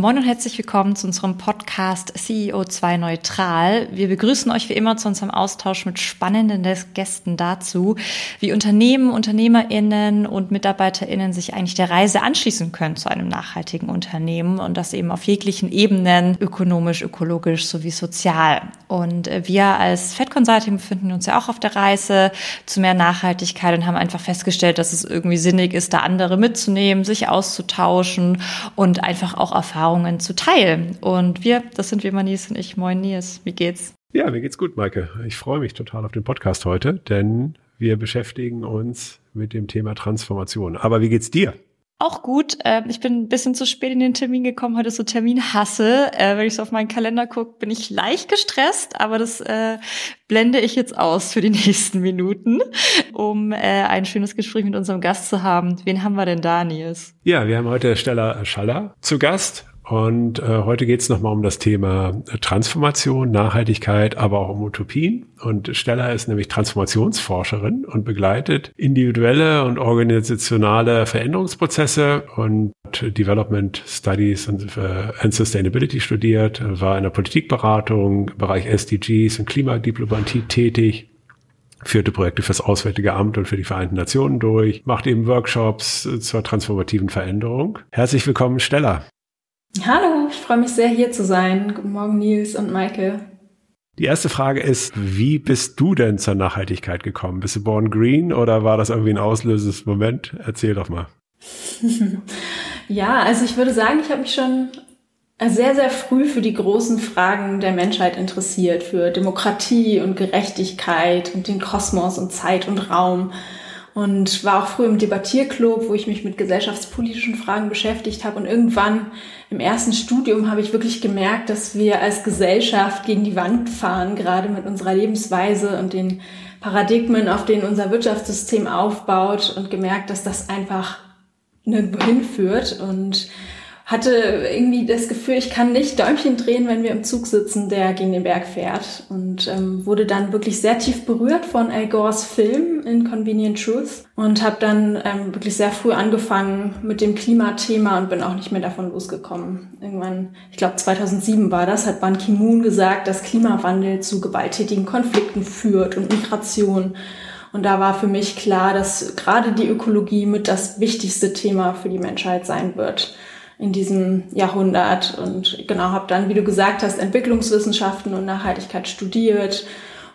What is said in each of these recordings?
Moin und herzlich willkommen zu unserem Podcast CEO2 Neutral. Wir begrüßen euch wie immer zu unserem Austausch mit spannenden Gästen dazu, wie Unternehmen, UnternehmerInnen und MitarbeiterInnen sich eigentlich der Reise anschließen können zu einem nachhaltigen Unternehmen und das eben auf jeglichen Ebenen, ökonomisch, ökologisch sowie sozial. Und äh, wir als Fed Consulting befinden uns ja auch auf der Reise zu mehr Nachhaltigkeit und haben einfach festgestellt, dass es irgendwie sinnig ist, da andere mitzunehmen, sich auszutauschen und einfach auch Erfahrungen Erfahrungen zu teilen. Und wir, das sind wir Manis und ich. Moin Nils, wie geht's? Ja, mir geht's gut, Maike. Ich freue mich total auf den Podcast heute, denn wir beschäftigen uns mit dem Thema Transformation. Aber wie geht's dir? Auch gut. Ähm, ich bin ein bisschen zu spät in den Termin gekommen. Heute ist so Terminhasse. Äh, wenn ich so auf meinen Kalender gucke, bin ich leicht gestresst, aber das äh, blende ich jetzt aus für die nächsten Minuten, um äh, ein schönes Gespräch mit unserem Gast zu haben. Wen haben wir denn da, Nils? Ja, wir haben heute Stella Schaller zu Gast. Und äh, heute geht es nochmal um das Thema Transformation, Nachhaltigkeit, aber auch um Utopien. Und Stella ist nämlich Transformationsforscherin und begleitet individuelle und organisationale Veränderungsprozesse und Development Studies and, uh, and Sustainability studiert, war in der Politikberatung im Bereich SDGs und Klimadiplomatie tätig führte Projekte fürs Auswärtige Amt und für die Vereinten Nationen durch, macht eben Workshops zur transformativen Veränderung. Herzlich willkommen, Stella. Hallo, ich freue mich sehr hier zu sein. Guten Morgen Nils und Maike. Die erste Frage ist, wie bist du denn zur Nachhaltigkeit gekommen? Bist du born green oder war das irgendwie ein auslösendes Moment? Erzähl doch mal. ja, also ich würde sagen, ich habe mich schon sehr, sehr früh für die großen Fragen der Menschheit interessiert, für Demokratie und Gerechtigkeit und den Kosmos und Zeit und Raum und war auch früh im Debattierclub, wo ich mich mit gesellschaftspolitischen Fragen beschäftigt habe. Und irgendwann im ersten Studium habe ich wirklich gemerkt, dass wir als Gesellschaft gegen die Wand fahren, gerade mit unserer Lebensweise und den Paradigmen, auf denen unser Wirtschaftssystem aufbaut und gemerkt, dass das einfach nirgendwo hinführt und hatte irgendwie das Gefühl, ich kann nicht Däumchen drehen, wenn wir im Zug sitzen, der gegen den Berg fährt. Und ähm, wurde dann wirklich sehr tief berührt von Al Gores Film Inconvenient Truth und habe dann ähm, wirklich sehr früh angefangen mit dem Klimathema und bin auch nicht mehr davon losgekommen. Irgendwann, ich glaube 2007 war das, hat Ban Ki-moon gesagt, dass Klimawandel zu gewalttätigen Konflikten führt und Migration. Und da war für mich klar, dass gerade die Ökologie mit das wichtigste Thema für die Menschheit sein wird in diesem Jahrhundert und genau habe dann, wie du gesagt hast, Entwicklungswissenschaften und Nachhaltigkeit studiert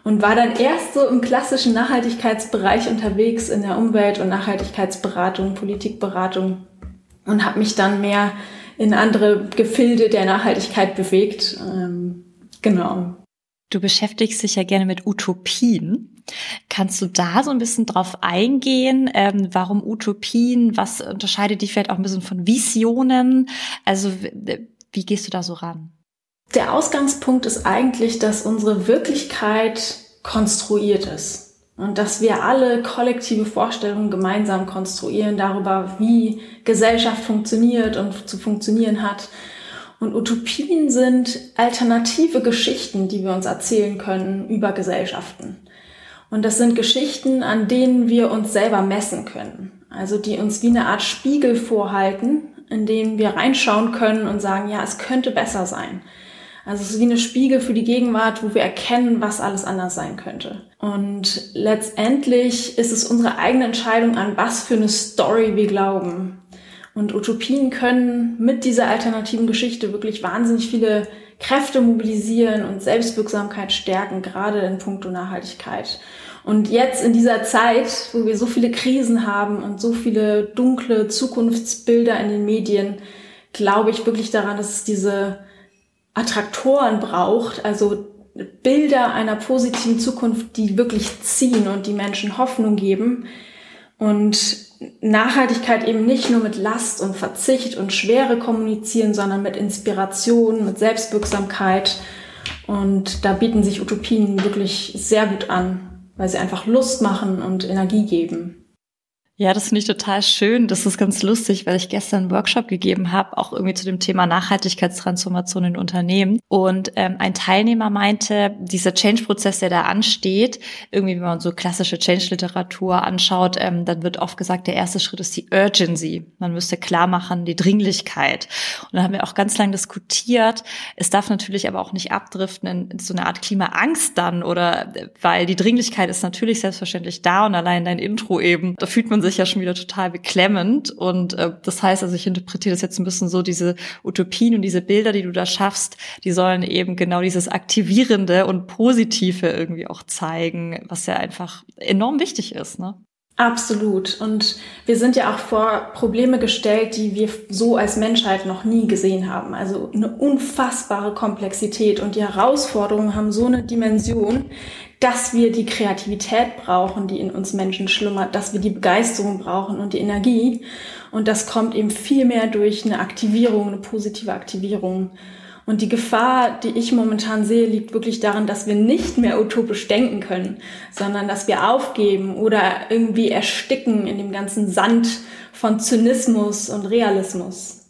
und war dann erst so im klassischen Nachhaltigkeitsbereich unterwegs in der Umwelt- und Nachhaltigkeitsberatung, Politikberatung und habe mich dann mehr in andere Gefilde der Nachhaltigkeit bewegt. Ähm, genau. Du beschäftigst dich ja gerne mit Utopien. Kannst du da so ein bisschen drauf eingehen? Ähm, warum Utopien? Was unterscheidet die vielleicht auch ein bisschen von Visionen? Also wie gehst du da so ran? Der Ausgangspunkt ist eigentlich, dass unsere Wirklichkeit konstruiert ist und dass wir alle kollektive Vorstellungen gemeinsam konstruieren darüber, wie Gesellschaft funktioniert und zu funktionieren hat und Utopien sind alternative Geschichten, die wir uns erzählen können über Gesellschaften. Und das sind Geschichten, an denen wir uns selber messen können. Also die uns wie eine Art Spiegel vorhalten, in denen wir reinschauen können und sagen, ja, es könnte besser sein. Also es ist wie eine Spiegel für die Gegenwart, wo wir erkennen, was alles anders sein könnte. Und letztendlich ist es unsere eigene Entscheidung, an was für eine Story wir glauben. Und Utopien können mit dieser alternativen Geschichte wirklich wahnsinnig viele Kräfte mobilisieren und Selbstwirksamkeit stärken, gerade in puncto Nachhaltigkeit. Und jetzt in dieser Zeit, wo wir so viele Krisen haben und so viele dunkle Zukunftsbilder in den Medien, glaube ich wirklich daran, dass es diese Attraktoren braucht, also Bilder einer positiven Zukunft, die wirklich ziehen und die Menschen Hoffnung geben. Und Nachhaltigkeit eben nicht nur mit Last und Verzicht und Schwere kommunizieren, sondern mit Inspiration, mit Selbstwirksamkeit. Und da bieten sich Utopien wirklich sehr gut an, weil sie einfach Lust machen und Energie geben. Ja, das finde ich total schön. Das ist ganz lustig, weil ich gestern einen Workshop gegeben habe, auch irgendwie zu dem Thema Nachhaltigkeitstransformation in Unternehmen. Und ähm, ein Teilnehmer meinte, dieser Change-Prozess, der da ansteht, irgendwie, wenn man so klassische Change-Literatur anschaut, ähm, dann wird oft gesagt, der erste Schritt ist die Urgency. Man müsste klar machen, die Dringlichkeit. Und dann haben wir auch ganz lange diskutiert. Es darf natürlich aber auch nicht abdriften in, in so eine Art Klimaangst dann oder weil die Dringlichkeit ist natürlich selbstverständlich da und allein dein Intro eben, da fühlt man sich ja schon wieder total beklemmend. Und äh, das heißt, also ich interpretiere das jetzt ein bisschen so, diese Utopien und diese Bilder, die du da schaffst, die sollen eben genau dieses Aktivierende und Positive irgendwie auch zeigen, was ja einfach enorm wichtig ist. Ne? Absolut. Und wir sind ja auch vor Probleme gestellt, die wir so als Menschheit noch nie gesehen haben. Also eine unfassbare Komplexität und die Herausforderungen haben so eine Dimension, dass wir die Kreativität brauchen, die in uns Menschen schlummert, dass wir die Begeisterung brauchen und die Energie. Und das kommt eben viel mehr durch eine Aktivierung, eine positive Aktivierung. Und die Gefahr, die ich momentan sehe, liegt wirklich darin, dass wir nicht mehr utopisch denken können, sondern dass wir aufgeben oder irgendwie ersticken in dem ganzen Sand von Zynismus und Realismus.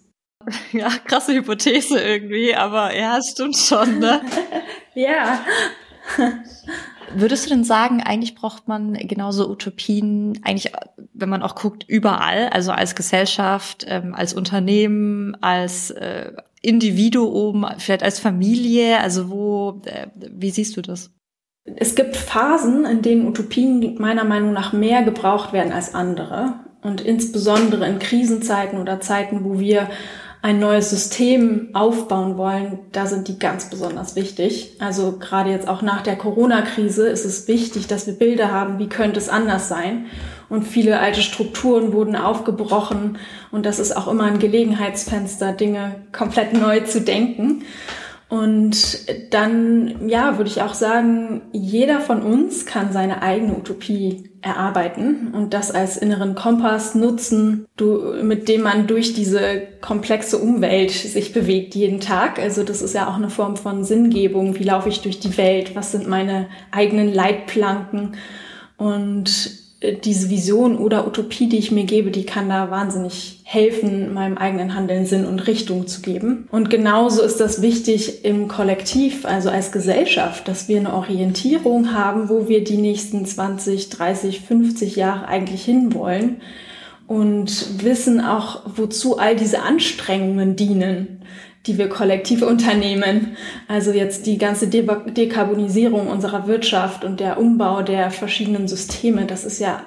Ja, krasse Hypothese irgendwie, aber ja, stimmt schon, ne? ja. Würdest du denn sagen, eigentlich braucht man genauso Utopien, eigentlich, wenn man auch guckt, überall, also als Gesellschaft, ähm, als Unternehmen, als äh, Individuum, vielleicht als Familie, also wo, äh, wie siehst du das? Es gibt Phasen, in denen Utopien meiner Meinung nach mehr gebraucht werden als andere. Und insbesondere in Krisenzeiten oder Zeiten, wo wir ein neues System aufbauen wollen, da sind die ganz besonders wichtig. Also gerade jetzt auch nach der Corona-Krise ist es wichtig, dass wir Bilder haben, wie könnte es anders sein. Und viele alte Strukturen wurden aufgebrochen und das ist auch immer ein Gelegenheitsfenster, Dinge komplett neu zu denken. Und dann, ja, würde ich auch sagen, jeder von uns kann seine eigene Utopie erarbeiten und das als inneren Kompass nutzen, mit dem man durch diese komplexe Umwelt sich bewegt jeden Tag. Also das ist ja auch eine Form von Sinngebung. Wie laufe ich durch die Welt? Was sind meine eigenen Leitplanken? Und diese Vision oder Utopie, die ich mir gebe, die kann da wahnsinnig helfen, meinem eigenen Handeln Sinn und Richtung zu geben. Und genauso ist das wichtig im Kollektiv, also als Gesellschaft, dass wir eine Orientierung haben, wo wir die nächsten 20, 30, 50 Jahre eigentlich hinwollen und wissen auch, wozu all diese Anstrengungen dienen die wir kollektiv unternehmen. Also jetzt die ganze De Dekarbonisierung unserer Wirtschaft und der Umbau der verschiedenen Systeme, das ist ja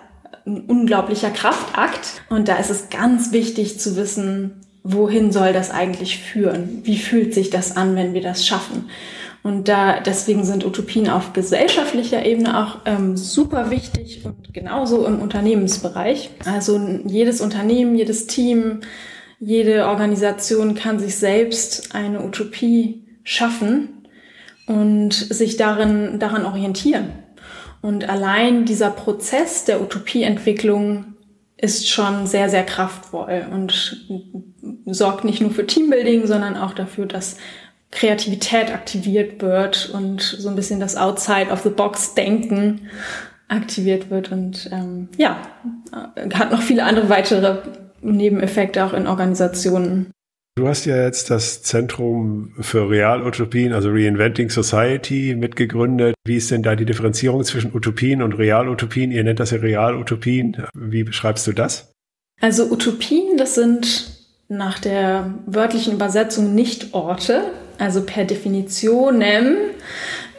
ein unglaublicher Kraftakt. Und da ist es ganz wichtig zu wissen, wohin soll das eigentlich führen? Wie fühlt sich das an, wenn wir das schaffen? Und da deswegen sind Utopien auf gesellschaftlicher Ebene auch ähm, super wichtig und genauso im Unternehmensbereich. Also jedes Unternehmen, jedes Team, jede Organisation kann sich selbst eine Utopie schaffen und sich darin, daran orientieren. Und allein dieser Prozess der Utopieentwicklung ist schon sehr, sehr kraftvoll und sorgt nicht nur für Teambuilding, sondern auch dafür, dass Kreativität aktiviert wird und so ein bisschen das Outside of the Box Denken aktiviert wird und ähm, ja, hat noch viele andere weitere Nebeneffekte auch in Organisationen. Du hast ja jetzt das Zentrum für Realutopien, also Reinventing Society, mitgegründet. Wie ist denn da die Differenzierung zwischen Utopien und Realutopien? Ihr nennt das ja Realutopien. Wie beschreibst du das? Also Utopien, das sind nach der wörtlichen Übersetzung nicht Orte, also per Definition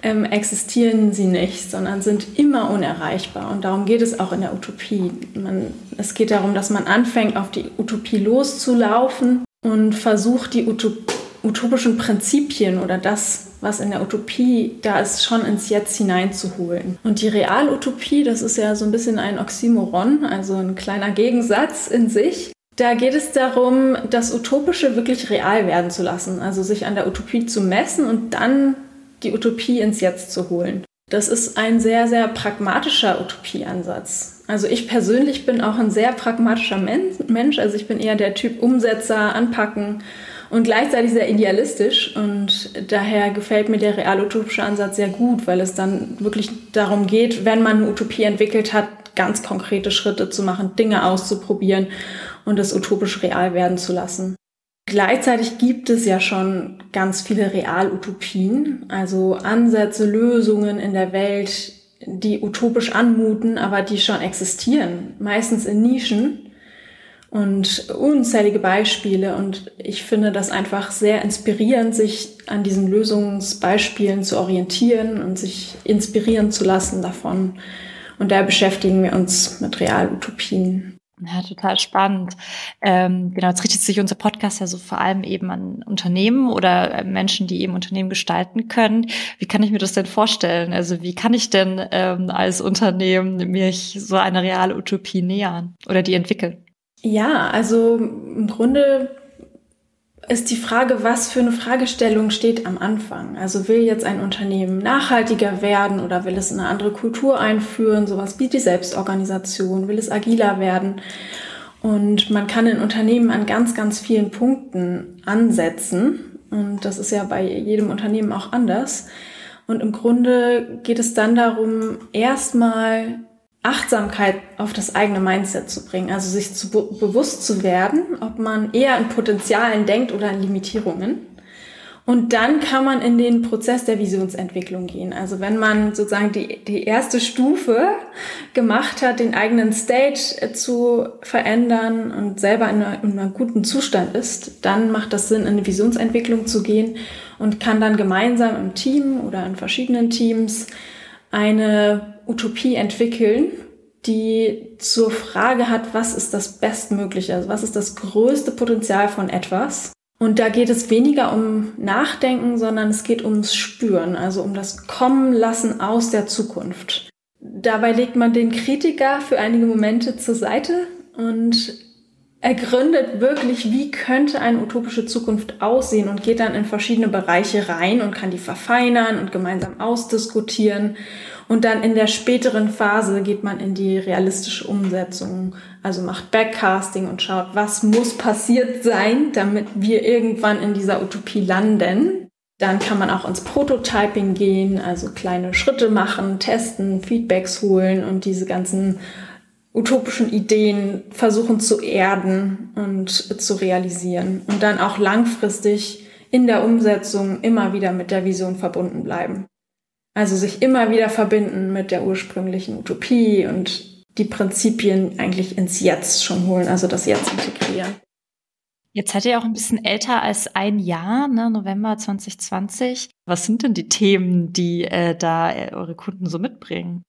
ähm, existieren sie nicht, sondern sind immer unerreichbar. Und darum geht es auch in der Utopie. Man, es geht darum, dass man anfängt, auf die Utopie loszulaufen und versucht, die Utop utopischen Prinzipien oder das, was in der Utopie da ist, schon ins Jetzt hineinzuholen. Und die Realutopie, das ist ja so ein bisschen ein Oxymoron, also ein kleiner Gegensatz in sich. Da geht es darum, das Utopische wirklich real werden zu lassen, also sich an der Utopie zu messen und dann die Utopie ins Jetzt zu holen. Das ist ein sehr, sehr pragmatischer Utopieansatz. Also ich persönlich bin auch ein sehr pragmatischer Mensch. Also ich bin eher der Typ Umsetzer, anpacken und gleichzeitig sehr idealistisch. Und daher gefällt mir der real-utopische Ansatz sehr gut, weil es dann wirklich darum geht, wenn man eine Utopie entwickelt hat, ganz konkrete Schritte zu machen, Dinge auszuprobieren und das utopisch real werden zu lassen. Gleichzeitig gibt es ja schon ganz viele Realutopien, also Ansätze, Lösungen in der Welt, die utopisch anmuten, aber die schon existieren, meistens in Nischen und unzählige Beispiele. Und ich finde das einfach sehr inspirierend, sich an diesen Lösungsbeispielen zu orientieren und sich inspirieren zu lassen davon. Und da beschäftigen wir uns mit Realutopien. Ja, total spannend. Ähm, genau, jetzt richtet sich unser Podcast ja so vor allem eben an Unternehmen oder äh, Menschen, die eben Unternehmen gestalten können. Wie kann ich mir das denn vorstellen? Also wie kann ich denn ähm, als Unternehmen mich so eine reale Utopie nähern oder die entwickeln? Ja, also im Grunde ist die Frage, was für eine Fragestellung steht am Anfang. Also will jetzt ein Unternehmen nachhaltiger werden oder will es eine andere Kultur einführen, sowas wie die Selbstorganisation, will es agiler werden? Und man kann in Unternehmen an ganz, ganz vielen Punkten ansetzen. Und das ist ja bei jedem Unternehmen auch anders. Und im Grunde geht es dann darum, erstmal Achtsamkeit auf das eigene Mindset zu bringen, also sich zu be bewusst zu werden, ob man eher in Potenzialen denkt oder in Limitierungen. Und dann kann man in den Prozess der Visionsentwicklung gehen. Also wenn man sozusagen die, die erste Stufe gemacht hat, den eigenen State zu verändern und selber in, einer, in einem guten Zustand ist, dann macht das Sinn, in eine Visionsentwicklung zu gehen und kann dann gemeinsam im Team oder in verschiedenen Teams eine Utopie entwickeln, die zur Frage hat, was ist das Bestmögliche, also was ist das größte Potenzial von etwas. Und da geht es weniger um Nachdenken, sondern es geht ums Spüren, also um das Kommen lassen aus der Zukunft. Dabei legt man den Kritiker für einige Momente zur Seite und ergründet wirklich, wie könnte eine utopische Zukunft aussehen und geht dann in verschiedene Bereiche rein und kann die verfeinern und gemeinsam ausdiskutieren und dann in der späteren Phase geht man in die realistische Umsetzung, also macht Backcasting und schaut, was muss passiert sein, damit wir irgendwann in dieser Utopie landen. Dann kann man auch ins Prototyping gehen, also kleine Schritte machen, testen, Feedbacks holen und diese ganzen utopischen Ideen versuchen zu erden und zu realisieren und dann auch langfristig in der Umsetzung immer wieder mit der Vision verbunden bleiben. Also sich immer wieder verbinden mit der ursprünglichen Utopie und die Prinzipien eigentlich ins Jetzt schon holen, also das Jetzt integrieren. Jetzt seid ihr auch ein bisschen älter als ein Jahr, ne, November 2020. Was sind denn die Themen, die äh, da äh, eure Kunden so mitbringen?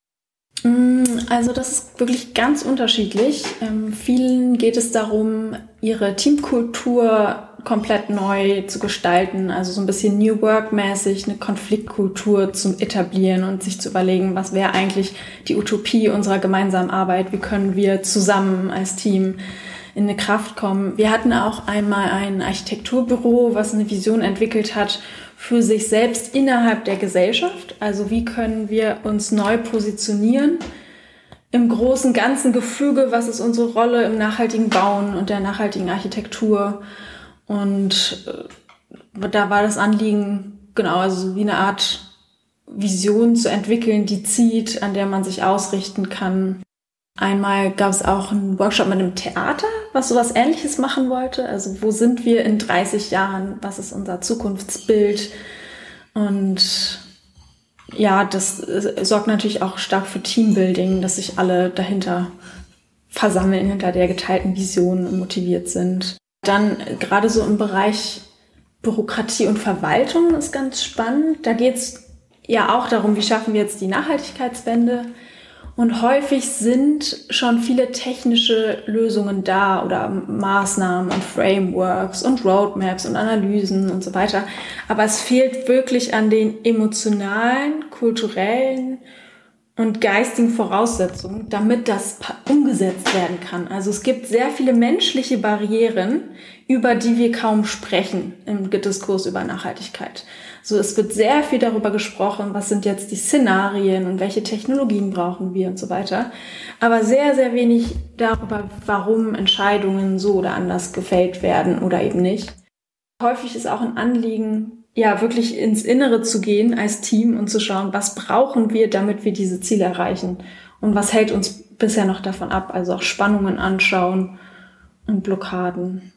Mm, also das ist wirklich ganz unterschiedlich. Ähm, vielen geht es darum, ihre Teamkultur komplett neu zu gestalten, also so ein bisschen New Work-mäßig eine Konfliktkultur zu etablieren und sich zu überlegen, was wäre eigentlich die Utopie unserer gemeinsamen Arbeit, wie können wir zusammen als Team in eine Kraft kommen. Wir hatten auch einmal ein Architekturbüro, was eine Vision entwickelt hat für sich selbst innerhalb der Gesellschaft. Also wie können wir uns neu positionieren im großen ganzen Gefüge, was ist unsere Rolle im nachhaltigen Bauen und der nachhaltigen Architektur und äh, da war das Anliegen, genau, also wie eine Art Vision zu entwickeln, die zieht, an der man sich ausrichten kann. Einmal gab es auch einen Workshop mit einem Theater, was sowas ähnliches machen wollte. Also wo sind wir in 30 Jahren? Was ist unser Zukunftsbild? Und ja, das äh, sorgt natürlich auch stark für Teambuilding, dass sich alle dahinter versammeln, hinter der geteilten Vision motiviert sind. Dann gerade so im Bereich Bürokratie und Verwaltung ist ganz spannend. Da geht es ja auch darum, wie schaffen wir jetzt die Nachhaltigkeitswende. Und häufig sind schon viele technische Lösungen da oder Maßnahmen und Frameworks und Roadmaps und Analysen und so weiter. Aber es fehlt wirklich an den emotionalen, kulturellen und geistigen Voraussetzungen, damit das umgesetzt werden kann. Also es gibt sehr viele menschliche Barrieren, über die wir kaum sprechen im Diskurs über Nachhaltigkeit. So, es wird sehr viel darüber gesprochen, was sind jetzt die Szenarien und welche Technologien brauchen wir und so weiter. Aber sehr, sehr wenig darüber, warum Entscheidungen so oder anders gefällt werden oder eben nicht. Häufig ist auch ein Anliegen, ja, wirklich ins Innere zu gehen als Team und zu schauen, was brauchen wir, damit wir diese Ziele erreichen und was hält uns bisher noch davon ab. Also auch Spannungen anschauen und Blockaden.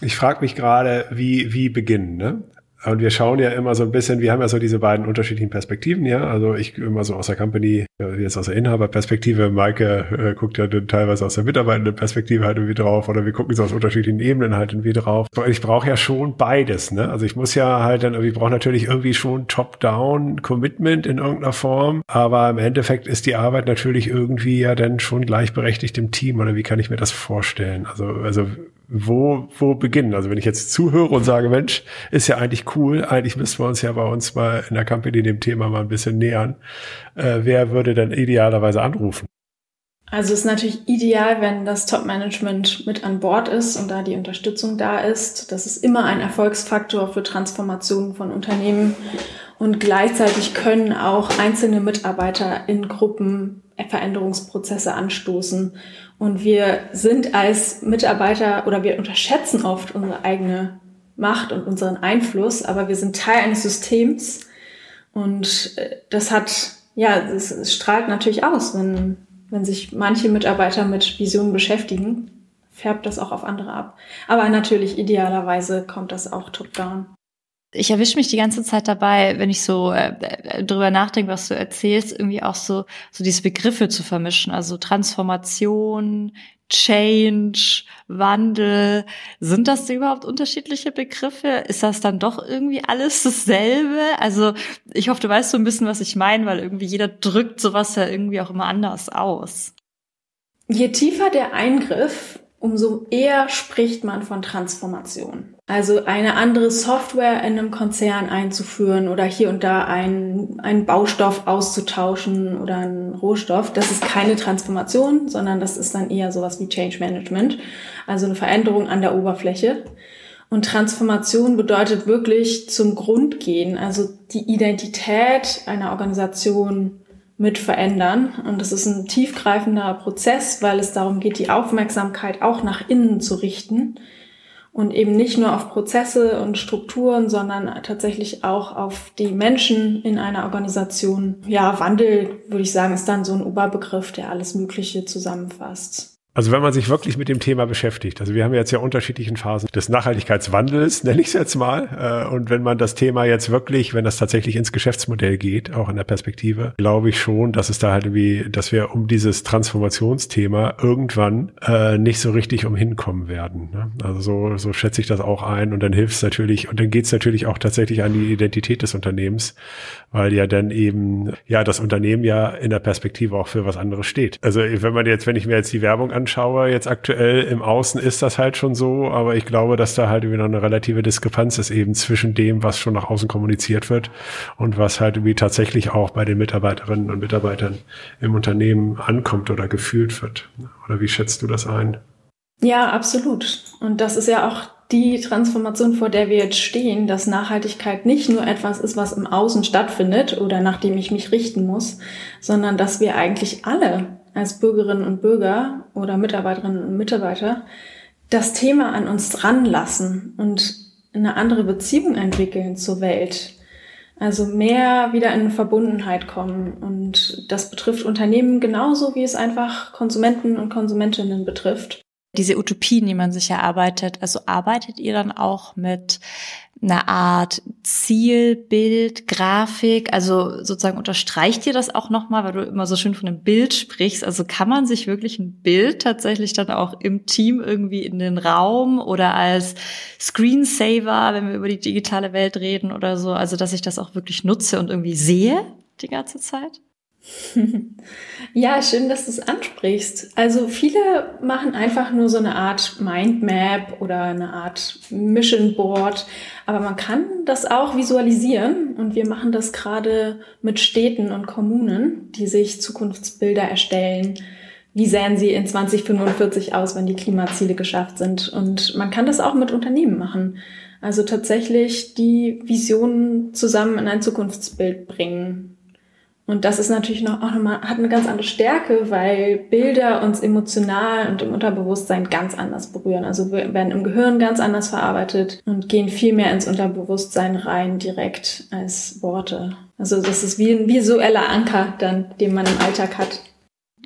Ich frage mich gerade, wie, wie beginnen, ne? Und wir schauen ja immer so ein bisschen, wir haben ja so diese beiden unterschiedlichen Perspektiven, ja. Also ich immer so aus der Company, jetzt aus der Inhaberperspektive, Maike äh, guckt ja dann teilweise aus der mitarbeitenden Perspektive halt irgendwie drauf oder wir gucken so aus unterschiedlichen Ebenen halt irgendwie drauf. Ich brauche ja schon beides, ne? Also ich muss ja halt dann, ich brauche natürlich irgendwie schon Top-Down Commitment in irgendeiner Form, aber im Endeffekt ist die Arbeit natürlich irgendwie ja dann schon gleichberechtigt im Team oder wie kann ich mir das vorstellen? Also, also wo, wo beginnen? Also wenn ich jetzt zuhöre und sage, Mensch, ist ja eigentlich cool, eigentlich müssten wir uns ja bei uns mal in der Company dem Thema mal ein bisschen nähern. Äh, wer würde denn idealerweise anrufen? Also es ist natürlich ideal, wenn das Top-Management mit an Bord ist und da die Unterstützung da ist. Das ist immer ein Erfolgsfaktor für Transformationen von Unternehmen. Und gleichzeitig können auch einzelne Mitarbeiter in Gruppen Veränderungsprozesse anstoßen. Und wir sind als Mitarbeiter oder wir unterschätzen oft unsere eigene Macht und unseren Einfluss, aber wir sind Teil eines Systems und äh, das hat, ja, es strahlt natürlich aus, wenn, wenn sich manche Mitarbeiter mit Visionen beschäftigen, färbt das auch auf andere ab. Aber natürlich idealerweise kommt das auch top-down ich erwische mich die ganze Zeit dabei, wenn ich so äh, äh, drüber nachdenke, was du erzählst, irgendwie auch so so diese Begriffe zu vermischen, also Transformation, Change, Wandel. Sind das überhaupt unterschiedliche Begriffe? Ist das dann doch irgendwie alles dasselbe? Also ich hoffe, du weißt so ein bisschen, was ich meine, weil irgendwie jeder drückt sowas ja irgendwie auch immer anders aus. Je tiefer der Eingriff, umso eher spricht man von Transformation. Also eine andere Software in einem Konzern einzuführen oder hier und da einen, einen Baustoff auszutauschen oder einen Rohstoff, das ist keine Transformation, sondern das ist dann eher sowas wie Change Management, also eine Veränderung an der Oberfläche. Und Transformation bedeutet wirklich zum Grund gehen, also die Identität einer Organisation mit verändern. Und das ist ein tiefgreifender Prozess, weil es darum geht, die Aufmerksamkeit auch nach innen zu richten und eben nicht nur auf Prozesse und Strukturen, sondern tatsächlich auch auf die Menschen in einer Organisation. Ja, Wandel, würde ich sagen, ist dann so ein Oberbegriff, der alles Mögliche zusammenfasst. Also wenn man sich wirklich mit dem Thema beschäftigt, also wir haben jetzt ja unterschiedlichen Phasen des Nachhaltigkeitswandels, nenne ich es jetzt mal. Äh, und wenn man das Thema jetzt wirklich, wenn das tatsächlich ins Geschäftsmodell geht, auch in der Perspektive, glaube ich schon, dass es da halt irgendwie, dass wir um dieses Transformationsthema irgendwann äh, nicht so richtig umhinkommen werden. Ne? Also so, so schätze ich das auch ein. Und dann hilft es natürlich, und dann geht es natürlich auch tatsächlich an die Identität des Unternehmens, weil ja dann eben, ja, das Unternehmen ja in der Perspektive auch für was anderes steht. Also wenn man jetzt, wenn ich mir jetzt die Werbung an anschaue, jetzt aktuell im Außen ist das halt schon so, aber ich glaube, dass da halt noch eine relative Diskrepanz ist eben zwischen dem, was schon nach außen kommuniziert wird und was halt irgendwie tatsächlich auch bei den Mitarbeiterinnen und Mitarbeitern im Unternehmen ankommt oder gefühlt wird. Oder wie schätzt du das ein? Ja, absolut. Und das ist ja auch die Transformation, vor der wir jetzt stehen, dass Nachhaltigkeit nicht nur etwas ist, was im Außen stattfindet oder nach dem ich mich richten muss, sondern dass wir eigentlich alle als Bürgerinnen und Bürger oder Mitarbeiterinnen und Mitarbeiter das Thema an uns dran lassen und eine andere Beziehung entwickeln zur Welt. Also mehr wieder in Verbundenheit kommen. Und das betrifft Unternehmen genauso, wie es einfach Konsumenten und Konsumentinnen betrifft diese Utopien, die man sich erarbeitet. Also arbeitet ihr dann auch mit einer Art Zielbild, Grafik? Also sozusagen unterstreicht ihr das auch nochmal, weil du immer so schön von einem Bild sprichst. Also kann man sich wirklich ein Bild tatsächlich dann auch im Team irgendwie in den Raum oder als Screensaver, wenn wir über die digitale Welt reden oder so, also dass ich das auch wirklich nutze und irgendwie sehe die ganze Zeit? Ja, schön, dass du es ansprichst. Also viele machen einfach nur so eine Art Mindmap oder eine Art Mission Board, aber man kann das auch visualisieren und wir machen das gerade mit Städten und Kommunen, die sich Zukunftsbilder erstellen. Wie sähen sie in 2045 aus, wenn die Klimaziele geschafft sind? Und man kann das auch mit Unternehmen machen. Also tatsächlich die Visionen zusammen in ein Zukunftsbild bringen. Und das ist natürlich noch auch nochmal, hat eine ganz andere Stärke, weil Bilder uns emotional und im Unterbewusstsein ganz anders berühren. Also wir werden im Gehirn ganz anders verarbeitet und gehen viel mehr ins Unterbewusstsein rein direkt als Worte. Also das ist wie ein visueller Anker dann, den man im Alltag hat.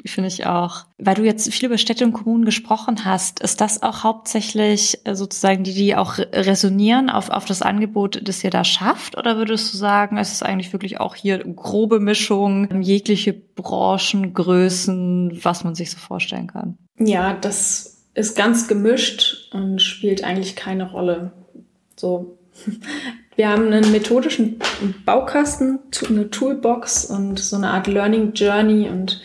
Finde ich auch. Weil du jetzt viel über Städte und Kommunen gesprochen hast, ist das auch hauptsächlich äh, sozusagen die, die auch resonieren auf, auf das Angebot, das ihr da schafft? Oder würdest du sagen, es ist eigentlich wirklich auch hier grobe Mischung, jegliche Branchen, Größen, was man sich so vorstellen kann? Ja, das ist ganz gemischt und spielt eigentlich keine Rolle. So. Wir haben einen methodischen Baukasten, eine Toolbox und so eine Art Learning Journey und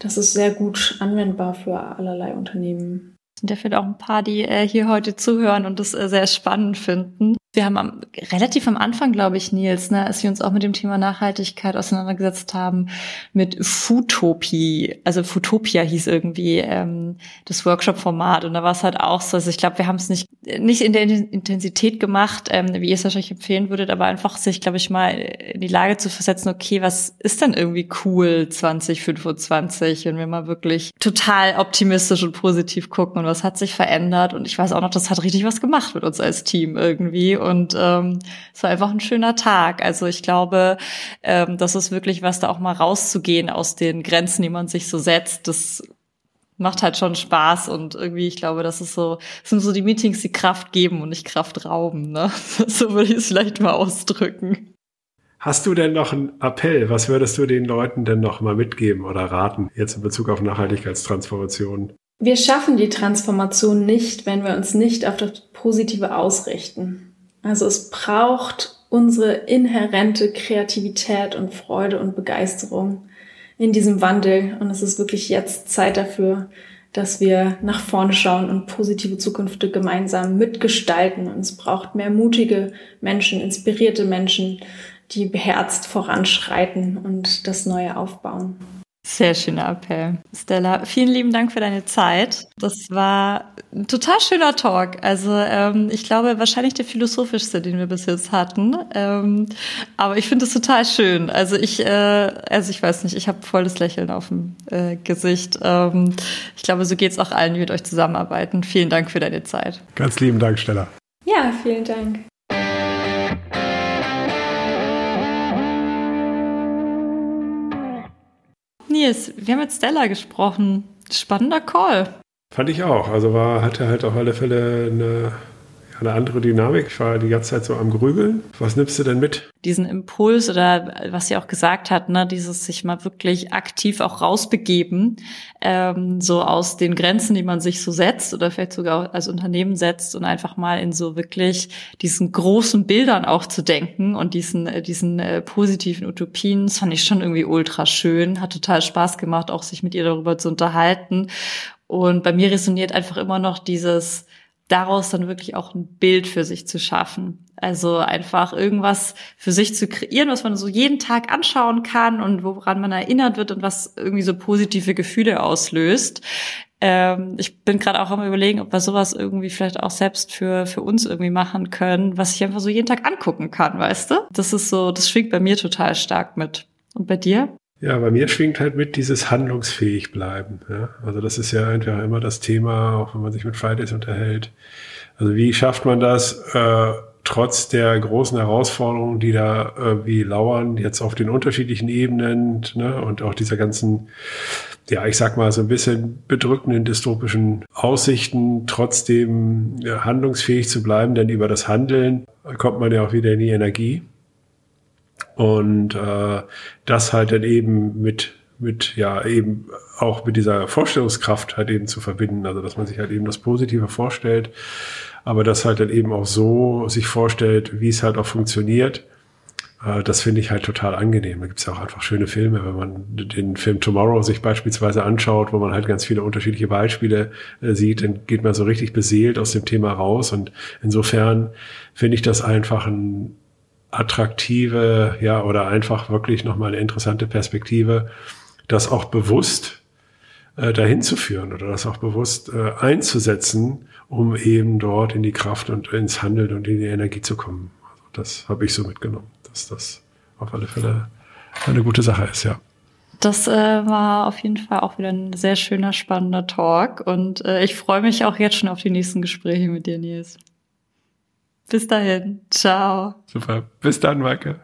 das ist sehr gut anwendbar für allerlei Unternehmen. Sind ja vielleicht auch ein paar, die äh, hier heute zuhören und das äh, sehr spannend finden. Wir haben am, relativ am Anfang, glaube ich, Nils, ne, als wir uns auch mit dem Thema Nachhaltigkeit auseinandergesetzt haben, mit Futopie, also Futopia hieß irgendwie ähm, das Workshop-Format. Und da war es halt auch so, also ich glaube, wir haben es nicht nicht in der Intensität gemacht, ähm, wie ihr es wahrscheinlich empfehlen würdet, aber einfach sich, glaube ich, mal in die Lage zu versetzen, okay, was ist denn irgendwie cool 2025, wenn wir mal wirklich total optimistisch und positiv gucken und was hat sich verändert. Und ich weiß auch noch, das hat richtig was gemacht mit uns als Team irgendwie und ähm, es war einfach ein schöner Tag. Also ich glaube, ähm, das ist wirklich was, da auch mal rauszugehen aus den Grenzen, die man sich so setzt. Das macht halt schon Spaß und irgendwie, ich glaube, das ist so, das sind so die Meetings, die Kraft geben und nicht Kraft rauben. Ne? So würde ich es vielleicht mal ausdrücken. Hast du denn noch einen Appell? Was würdest du den Leuten denn noch mal mitgeben oder raten, jetzt in Bezug auf Nachhaltigkeitstransformation? Wir schaffen die Transformation nicht, wenn wir uns nicht auf das Positive ausrichten. Also es braucht unsere inhärente Kreativität und Freude und Begeisterung in diesem Wandel. Und es ist wirklich jetzt Zeit dafür, dass wir nach vorne schauen und positive Zukünfte gemeinsam mitgestalten. Und es braucht mehr mutige Menschen, inspirierte Menschen, die beherzt voranschreiten und das Neue aufbauen. Sehr schöner Appell. Stella, vielen lieben Dank für deine Zeit. Das war ein total schöner Talk. Also ähm, ich glaube, wahrscheinlich der philosophischste, den wir bis jetzt hatten. Ähm, aber ich finde es total schön. Also ich, äh, also ich weiß nicht, ich habe volles Lächeln auf dem äh, Gesicht. Ähm, ich glaube, so geht es auch allen, die mit euch zusammenarbeiten. Vielen Dank für deine Zeit. Ganz lieben Dank, Stella. Ja, vielen Dank. Nils, wir haben mit Stella gesprochen. Spannender Call. Fand ich auch. Also war, hatte halt auf alle Fälle eine, eine andere Dynamik. Ich war die ganze Zeit so am Grübeln. Was nimmst du denn mit? Diesen Impuls oder was sie auch gesagt hat, ne, dieses sich mal wirklich aktiv auch rausbegeben, ähm, so aus den Grenzen, die man sich so setzt oder vielleicht sogar als Unternehmen setzt und einfach mal in so wirklich diesen großen Bildern auch zu denken und diesen, äh, diesen äh, positiven Utopien, das fand ich schon irgendwie ultra schön, hat total Spaß gemacht, auch sich mit ihr darüber zu unterhalten. Und bei mir resoniert einfach immer noch dieses, daraus dann wirklich auch ein Bild für sich zu schaffen. Also einfach irgendwas für sich zu kreieren, was man so jeden Tag anschauen kann und woran man erinnert wird und was irgendwie so positive Gefühle auslöst. Ähm, ich bin gerade auch am überlegen, ob wir sowas irgendwie vielleicht auch selbst für, für uns irgendwie machen können, was ich einfach so jeden Tag angucken kann, weißt du? Das ist so, das schwingt bei mir total stark mit. Und bei dir? Ja, bei mir schwingt halt mit dieses handlungsfähig bleiben. Ja? Also das ist ja einfach immer das Thema, auch wenn man sich mit Fridays unterhält. Also wie schafft man das, äh, trotz der großen Herausforderungen, die da äh, wie lauern, jetzt auf den unterschiedlichen Ebenen ne? und auch dieser ganzen, ja, ich sag mal, so ein bisschen bedrückenden dystopischen Aussichten, trotzdem ja, handlungsfähig zu bleiben, denn über das Handeln kommt man ja auch wieder in die Energie. Und äh, das halt dann eben mit, mit, ja, eben auch mit dieser Vorstellungskraft halt eben zu verbinden. Also dass man sich halt eben das Positive vorstellt, aber das halt dann eben auch so sich vorstellt, wie es halt auch funktioniert. Äh, das finde ich halt total angenehm. Da gibt es ja auch einfach schöne Filme, wenn man den Film Tomorrow sich beispielsweise anschaut, wo man halt ganz viele unterschiedliche Beispiele äh, sieht, dann geht man so richtig beseelt aus dem Thema raus. Und insofern finde ich das einfach ein attraktive, ja, oder einfach wirklich nochmal eine interessante Perspektive, das auch bewusst äh, dahin zu führen oder das auch bewusst äh, einzusetzen, um eben dort in die Kraft und ins Handeln und in die Energie zu kommen. Also das habe ich so mitgenommen, dass das auf alle Fälle eine gute Sache ist, ja. Das äh, war auf jeden Fall auch wieder ein sehr schöner, spannender Talk und äh, ich freue mich auch jetzt schon auf die nächsten Gespräche mit dir, Nils. Bis dahin. Ciao. Super. Bis dann, Maike.